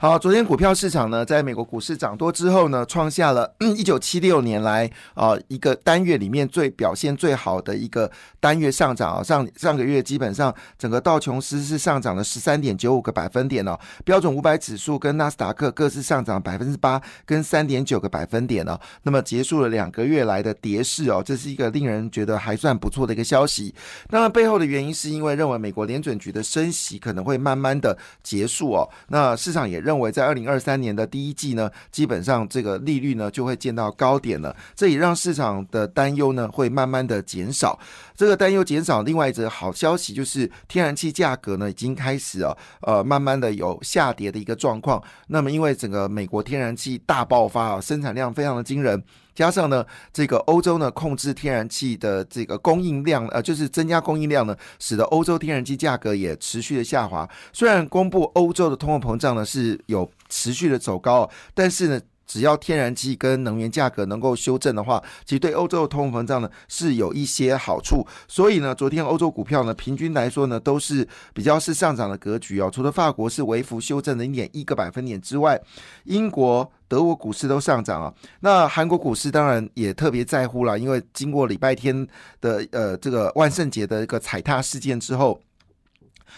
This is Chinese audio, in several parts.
好，昨天股票市场呢，在美国股市涨多之后呢，创下了一九七六年来啊一个单月里面最表现最好的一个单月上涨啊。上上个月基本上整个道琼斯是上涨了十三点九五个百分点哦，标准五百指数跟纳斯达克各自上涨百分之八跟三点九个百分点哦。那么结束了两个月来的跌势哦，这是一个令人觉得还算不错的一个消息。那么背后的原因是因为认为美国联准局的升息可能会慢慢的结束哦。那市场也。认为在二零二三年的第一季呢，基本上这个利率呢就会见到高点了，这也让市场的担忧呢会慢慢的减少。这个担忧减少，另外一则好消息就是天然气价格呢已经开始啊呃慢慢的有下跌的一个状况。那么因为整个美国天然气大爆发啊，生产量非常的惊人。加上呢，这个欧洲呢控制天然气的这个供应量，呃，就是增加供应量呢，使得欧洲天然气价格也持续的下滑。虽然公布欧洲的通货膨胀呢是有持续的走高，但是呢。只要天然气跟能源价格能够修正的话，其实对欧洲的通货膨胀呢是有一些好处。所以呢，昨天欧洲股票呢平均来说呢都是比较是上涨的格局哦。除了法国是微幅修正零点一个百分点之外，英国、德国股市都上涨啊。那韩国股市当然也特别在乎了，因为经过礼拜天的呃这个万圣节的一个踩踏事件之后。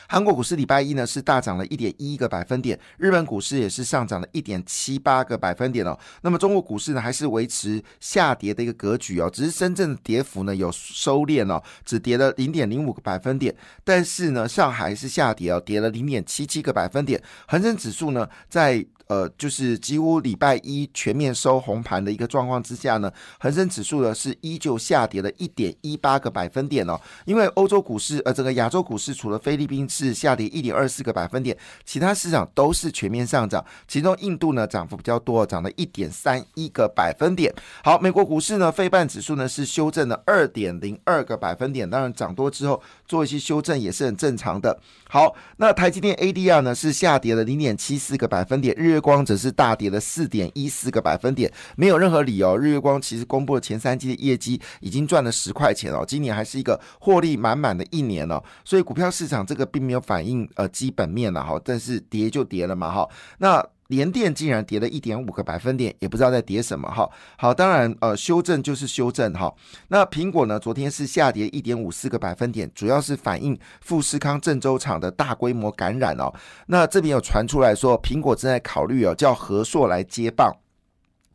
韩国股市礼拜一呢是大涨了一点一个百分点，日本股市也是上涨了一点七八个百分点哦。那么中国股市呢还是维持下跌的一个格局哦，只是深圳的跌幅呢有收敛哦，只跌了零点零五个百分点。但是呢，上海是下跌哦，跌了零点七七个百分点。恒生指数呢在。呃，就是几乎礼拜一全面收红盘的一个状况之下呢，恒生指数呢是依旧下跌了一点一八个百分点哦。因为欧洲股市，呃，整个亚洲股市除了菲律宾是下跌一点二四个百分点，其他市场都是全面上涨。其中印度呢涨幅比较多，涨了一点三一个百分点。好，美国股市呢，费半指数呢是修正了二点零二个百分点，当然涨多之后做一些修正也是很正常的。好，那台积电 ADR 呢是下跌了零点七四个百分点，日。光则是大跌了四点一四个百分点，没有任何理由。日月光其实公布了前三季的业绩，已经赚了十块钱哦，今年还是一个获利满满的一年哦，所以股票市场这个并没有反映呃基本面了哈，但是跌就跌了嘛哈，那。联电竟然跌了一点五个百分点，也不知道在跌什么哈。好，当然呃，修正就是修正哈。那苹果呢，昨天是下跌一点五四个百分点，主要是反映富士康郑州厂的大规模感染哦。那这边有传出来说，苹果正在考虑哦，叫和硕来接棒。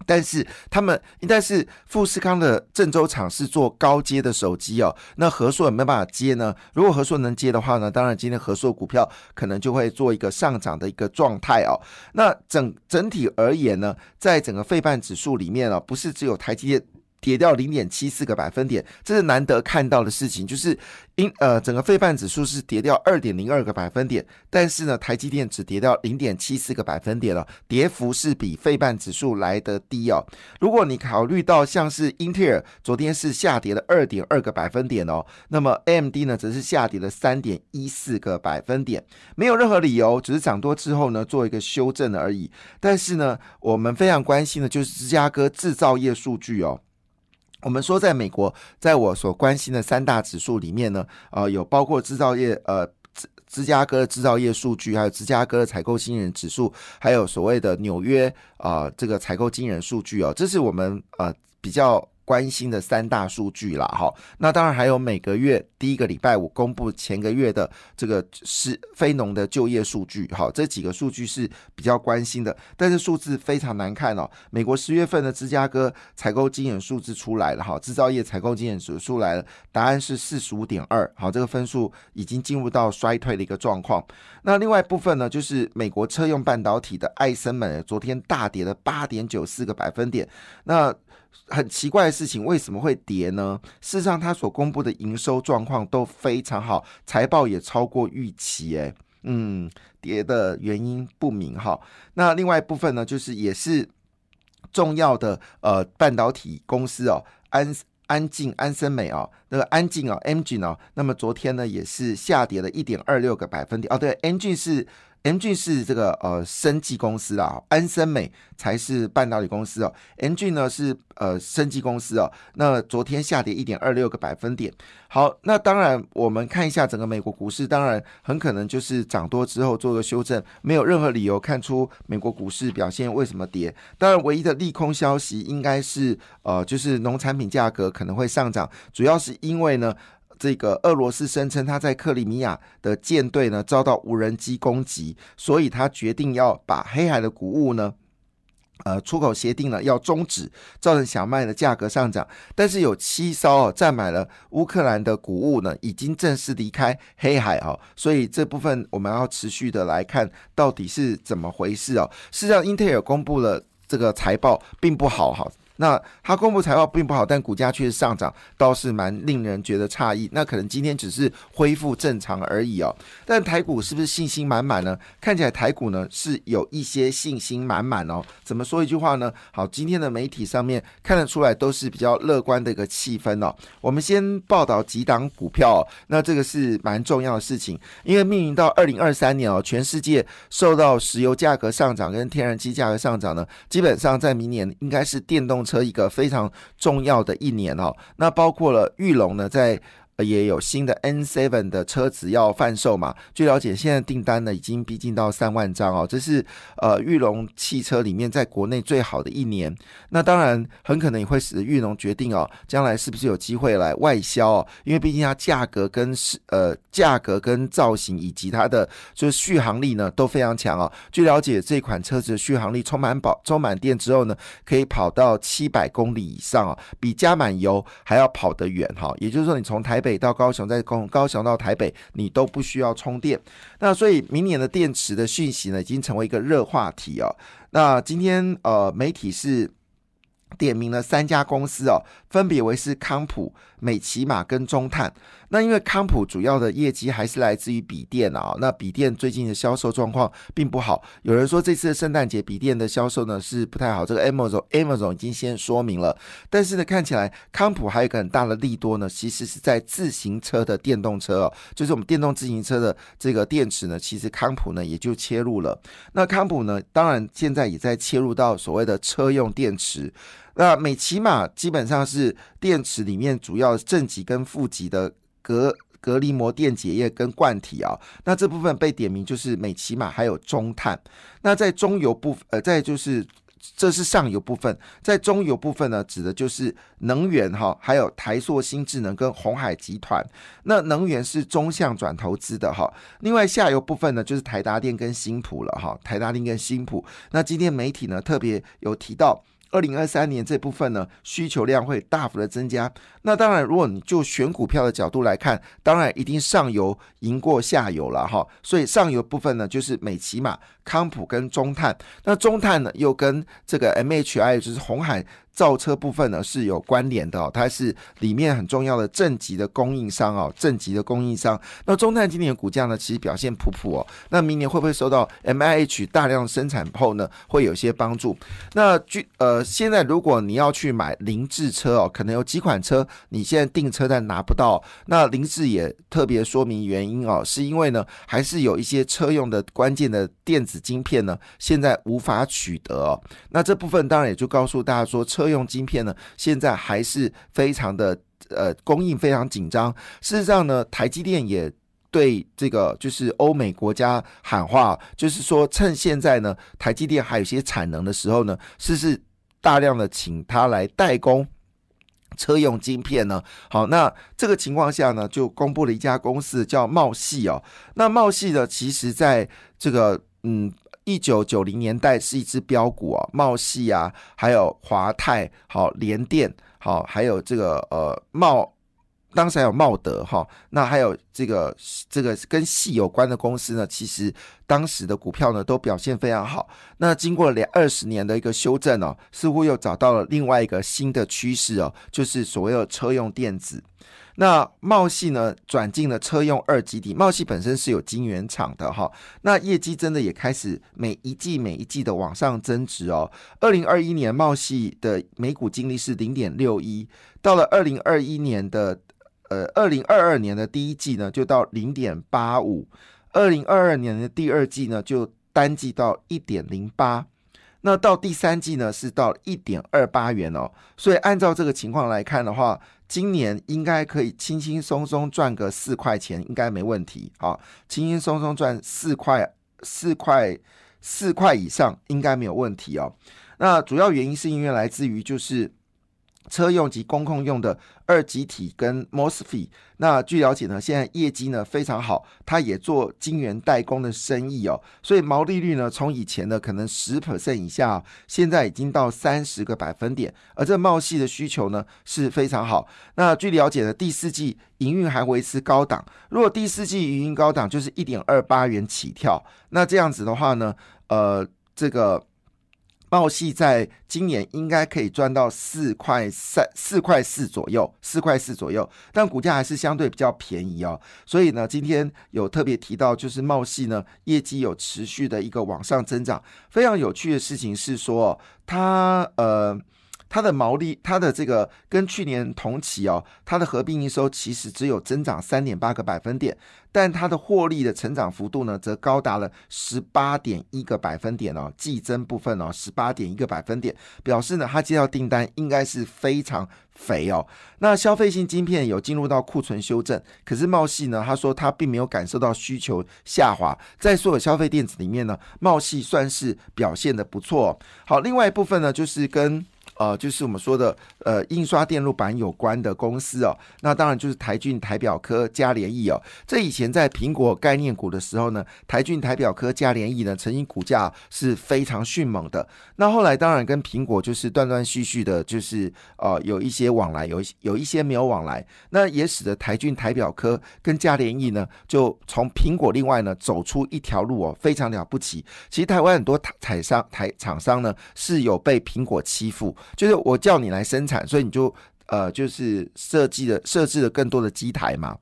但是他们，但是富士康的郑州厂是做高阶的手机哦，那和硕有没有办法接呢？如果和硕能接的话呢，当然今天和硕股票可能就会做一个上涨的一个状态哦。那整整体而言呢，在整个费半指数里面啊，不是只有台积电。跌掉零点七四个百分点，这是难得看到的事情。就是因呃，整个费半指数是跌掉二点零二个百分点，但是呢，台积电只跌掉零点七四个百分点了，跌幅是比费半指数来得低哦。如果你考虑到像是英特尔昨天是下跌了二点二个百分点哦，那么 AMD 呢则是下跌了三点一四个百分点，没有任何理由，只是涨多之后呢做一个修正而已。但是呢，我们非常关心的就是芝加哥制造业数据哦。我们说，在美国，在我所关心的三大指数里面呢，呃，有包括制造业，呃，芝芝加哥的制造业数据，还有芝加哥的采购新人指数，还有所谓的纽约啊这个采购经人数据哦，这是我们呃比较。关心的三大数据了哈，那当然还有每个月第一个礼拜五公布前个月的这个是非农的就业数据，好，这几个数据是比较关心的，但是数字非常难看哦。美国十月份的芝加哥采购经验数字出来了哈，制造业采购经验数来了，答案是四十五点二，好，这个分数已经进入到衰退的一个状况。那另外一部分呢，就是美国车用半导体的艾森美昨天大跌了八点九四个百分点，那。很奇怪的事情，为什么会跌呢？事实上，它所公布的营收状况都非常好，财报也超过预期。哎，嗯，跌的原因不明哈。那另外一部分呢，就是也是重要的呃半导体公司哦，安安静安森美哦，那个安静哦 e n g i n e 哦，那么昨天呢也是下跌了一点二六个百分点哦。对 e n g 是。，M 俊是这个呃生技公司啊，安森美才是半导体公司哦，M 俊呢是呃生技公司哦，那昨天下跌一点二六个百分点。好，那当然我们看一下整个美国股市，当然很可能就是涨多之后做个修正，没有任何理由看出美国股市表现为什么跌。当然，唯一的利空消息应该是呃，就是农产品价格可能会上涨，主要是因为呢。这个俄罗斯声称他在克里米亚的舰队呢遭到无人机攻击，所以他决定要把黑海的谷物呢，呃，出口协定呢要终止，造成小麦的价格上涨。但是有七艘哦占满了乌克兰的谷物呢，已经正式离开黑海哦，所以这部分我们要持续的来看到底是怎么回事哦。事实上，英特尔公布了这个财报并不好哈。那它公布财报并不好，但股价却是上涨，倒是蛮令人觉得诧异。那可能今天只是恢复正常而已哦。但台股是不是信心满满呢？看起来台股呢是有一些信心满满哦。怎么说一句话呢？好，今天的媒体上面看得出来都是比较乐观的一个气氛哦。我们先报道几档股票，那这个是蛮重要的事情，因为命运到二零二三年哦，全世界受到石油价格上涨跟天然气价格上涨呢，基本上在明年应该是电动。车一个非常重要的一年哦，那包括了玉龙呢，在。也有新的 N7 的车子要贩售嘛？据了解，现在订单呢已经逼近到三万张哦，这是呃玉龙汽车里面在国内最好的一年。那当然很可能也会使玉龙决定哦，将来是不是有机会来外销哦？因为毕竟它价格跟是呃价格跟造型以及它的就是续航力呢都非常强哦。据了解，这款车子的续航力充满饱充满电之后呢，可以跑到七百公里以上哦，比加满油还要跑得远哈。也就是说，你从台北到高雄，再从高雄到台北，你都不需要充电。那所以明年的电池的讯息呢，已经成为一个热话题哦。那今天呃，媒体是。点名了三家公司哦，分别为是康普、美骑马跟中碳。那因为康普主要的业绩还是来自于笔电啊，那笔电最近的销售状况并不好。有人说这次圣诞节笔电的销售呢是不太好，这个 Amazon Amazon 已经先说明了。但是呢，看起来康普还有一个很大的利多呢，其实是在自行车的电动车哦，就是我们电动自行车的这个电池呢，其实康普呢也就切入了。那康普呢，当然现在也在切入到所谓的车用电池。那美骑马基本上是电池里面主要正极跟负极的隔隔离膜电解液跟罐体啊，那这部分被点名就是美骑马还有中碳。那在中游部分呃，在就是这是上游部分，在中游部分呢，指的就是能源哈，还有台塑新智能跟红海集团。那能源是中向转投资的哈，另外下游部分呢，就是台达电跟新普了哈，台达电跟新普。那今天媒体呢特别有提到。二零二三年这部分呢，需求量会大幅的增加。那当然，如果你就选股票的角度来看，当然一定上游赢过下游了哈。所以上游部分呢，就是美骑马、康普跟中碳。那中碳呢，又跟这个 MHI 就是红海。造车部分呢是有关联的哦，它是里面很重要的正极的供应商哦，正极的供应商。那中碳今年股价呢，其实表现普普哦。那明年会不会受到 M I H 大量生产后呢，会有些帮助？那据呃，现在如果你要去买凌志车哦，可能有几款车你现在订车但拿不到。那凌志也特别说明原因哦，是因为呢，还是有一些车用的关键的电子晶片呢，现在无法取得哦。那这部分当然也就告诉大家说车。用晶片呢，现在还是非常的呃供应非常紧张。事实上呢，台积电也对这个就是欧美国家喊话，就是说趁现在呢台积电还有些产能的时候呢，是是大量的请他来代工车用晶片呢。好，那这个情况下呢，就公布了一家公司叫茂系哦。那茂系呢，其实在这个嗯。一九九零年代是一只标股啊，茂系啊，还有华泰，好联电，好还有这个呃茂，当时还有茂德哈，那还有这个这个跟系有关的公司呢，其实当时的股票呢都表现非常好。那经过两二十年的一个修正哦，似乎又找到了另外一个新的趋势哦，就是所谓的车用电子。那茂系呢转进了车用二基地，茂系本身是有晶圆厂的哈，那业绩真的也开始每一季每一季的往上增值哦。二零二一年茂系的每股净利是零点六一，到了二零二一年的呃二零二二年的第一季呢就到零点八五。二零二二年的第二季呢就单季到一点零八。那到第三季呢，是到一点二八元哦，所以按照这个情况来看的话，今年应该可以轻轻松松赚个四块钱，应该没问题啊，轻轻松松赚四块、四块、四块以上，应该没有问题哦。那主要原因是因为来自于就是。车用及公控用的二极体跟 MOSFET，那据了解呢，现在业绩呢非常好，它也做晶圆代工的生意哦，所以毛利率呢从以前的可能十 percent 以下，现在已经到三十个百分点，而这茂系的需求呢是非常好。那据了解呢，第四季营运还维持高档，如果第四季营运高档就是一点二八元起跳，那这样子的话呢，呃，这个。茂系在今年应该可以赚到四块三、四块四左右，四块四左右，但股价还是相对比较便宜哦。所以呢，今天有特别提到，就是茂系呢业绩有持续的一个往上增长。非常有趣的事情是说，它呃。它的毛利，它的这个跟去年同期哦，它的合并营收其实只有增长三点八个百分点，但它的获利的成长幅度呢，则高达了十八点一个百分点哦，季增部分哦，十八点一个百分点，表示呢，它接到订单应该是非常肥哦。那消费性晶片有进入到库存修正，可是茂系呢，他说他并没有感受到需求下滑，在所有消费电子里面呢，茂系算是表现的不错。好，另外一部分呢，就是跟呃，就是我们说的呃，印刷电路板有关的公司哦，那当然就是台俊、台表科、嘉联益哦。这以前在苹果概念股的时候呢，台俊、台表科、嘉联益呢，曾经股价是非常迅猛的。那后来当然跟苹果就是断断续续的，就是呃有一些往来，有有一些没有往来，那也使得台俊、台表科跟嘉联益呢，就从苹果另外呢走出一条路哦，非常了不起。其实台湾很多台台商、台厂商呢是有被苹果欺负。就是我叫你来生产，所以你就呃，就是设计了设置了更多的机台嘛。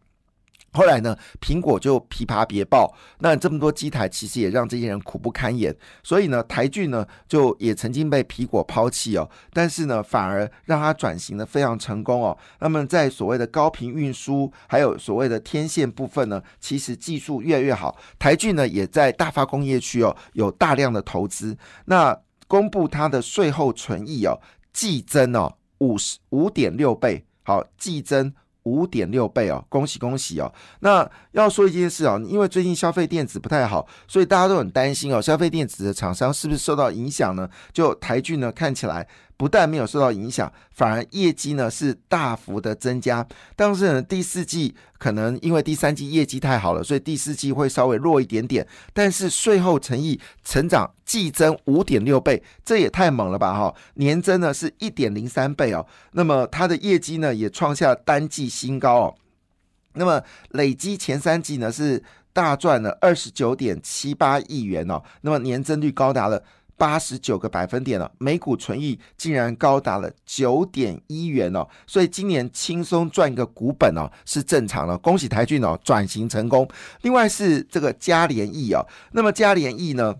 后来呢，苹果就琵琶别报，那这么多机台其实也让这些人苦不堪言。所以呢，台剧呢就也曾经被苹果抛弃哦，但是呢，反而让它转型的非常成功哦。那么在所谓的高频运输，还有所谓的天线部分呢，其实技术越来越好。台剧呢也在大发工业区哦有大量的投资，那公布它的税后存益哦。季增哦，五十五点六倍，好，季增五点六倍哦，恭喜恭喜哦。那要说一件事哦，因为最近消费电子不太好，所以大家都很担心哦，消费电子的厂商是不是受到影响呢？就台剧呢，看起来。不但没有受到影响，反而业绩呢是大幅的增加。但是呢，第四季可能因为第三季业绩太好了，所以第四季会稍微弱一点点。但是税后乘以成长季增五点六倍，这也太猛了吧！哈，年增呢是一点零三倍哦。那么它的业绩呢也创下单季新高哦。那么累积前三季呢是大赚了二十九点七八亿元哦。那么年增率高达了。八十九个百分点了，每股存益竟然高达了九点一元哦，所以今年轻松赚一个股本哦是正常的，恭喜台骏哦转型成功。另外是这个嘉联益哦，那么嘉联益呢，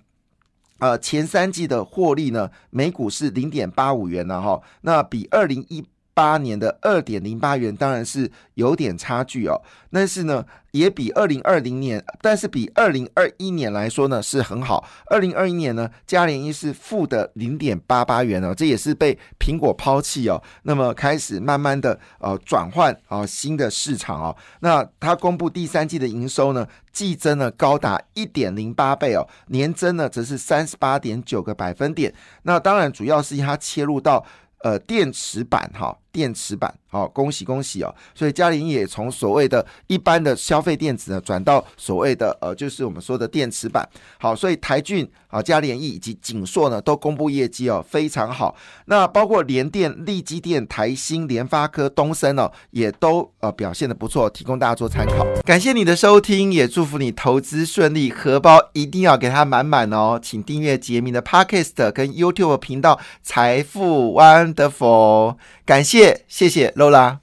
呃前三季的获利呢每股是零点八五元呢哈，那比二零一。八年的二点零八元当然是有点差距哦，但是呢，也比二零二零年，但是比二零二一年来说呢是很好。二零二一年呢，嘉联一是负的零点八八元哦，这也是被苹果抛弃哦。那么开始慢慢的呃转换啊新的市场哦。那它公布第三季的营收呢，季增呢高达一点零八倍哦，年增呢则是三十八点九个百分点。那当然主要是它切入到。呃，电池板哈，电池板好，恭喜恭喜哦！所以嘉玲也从所谓的一般的消费电子呢，转到所谓的呃，就是我们说的电池板。好，所以台骏啊、嘉联益以及景硕呢，都公布业绩哦，非常好。那包括联电、力基电、台新、联发科、东森哦，也都呃表现的不错，提供大家做参考。感谢你的收听，也祝福你投资顺利，荷包一定要给它满满哦！请订阅杰明的 Podcast 跟 YouTube 频道《财富 Wonderful，感谢谢谢谢 Lola。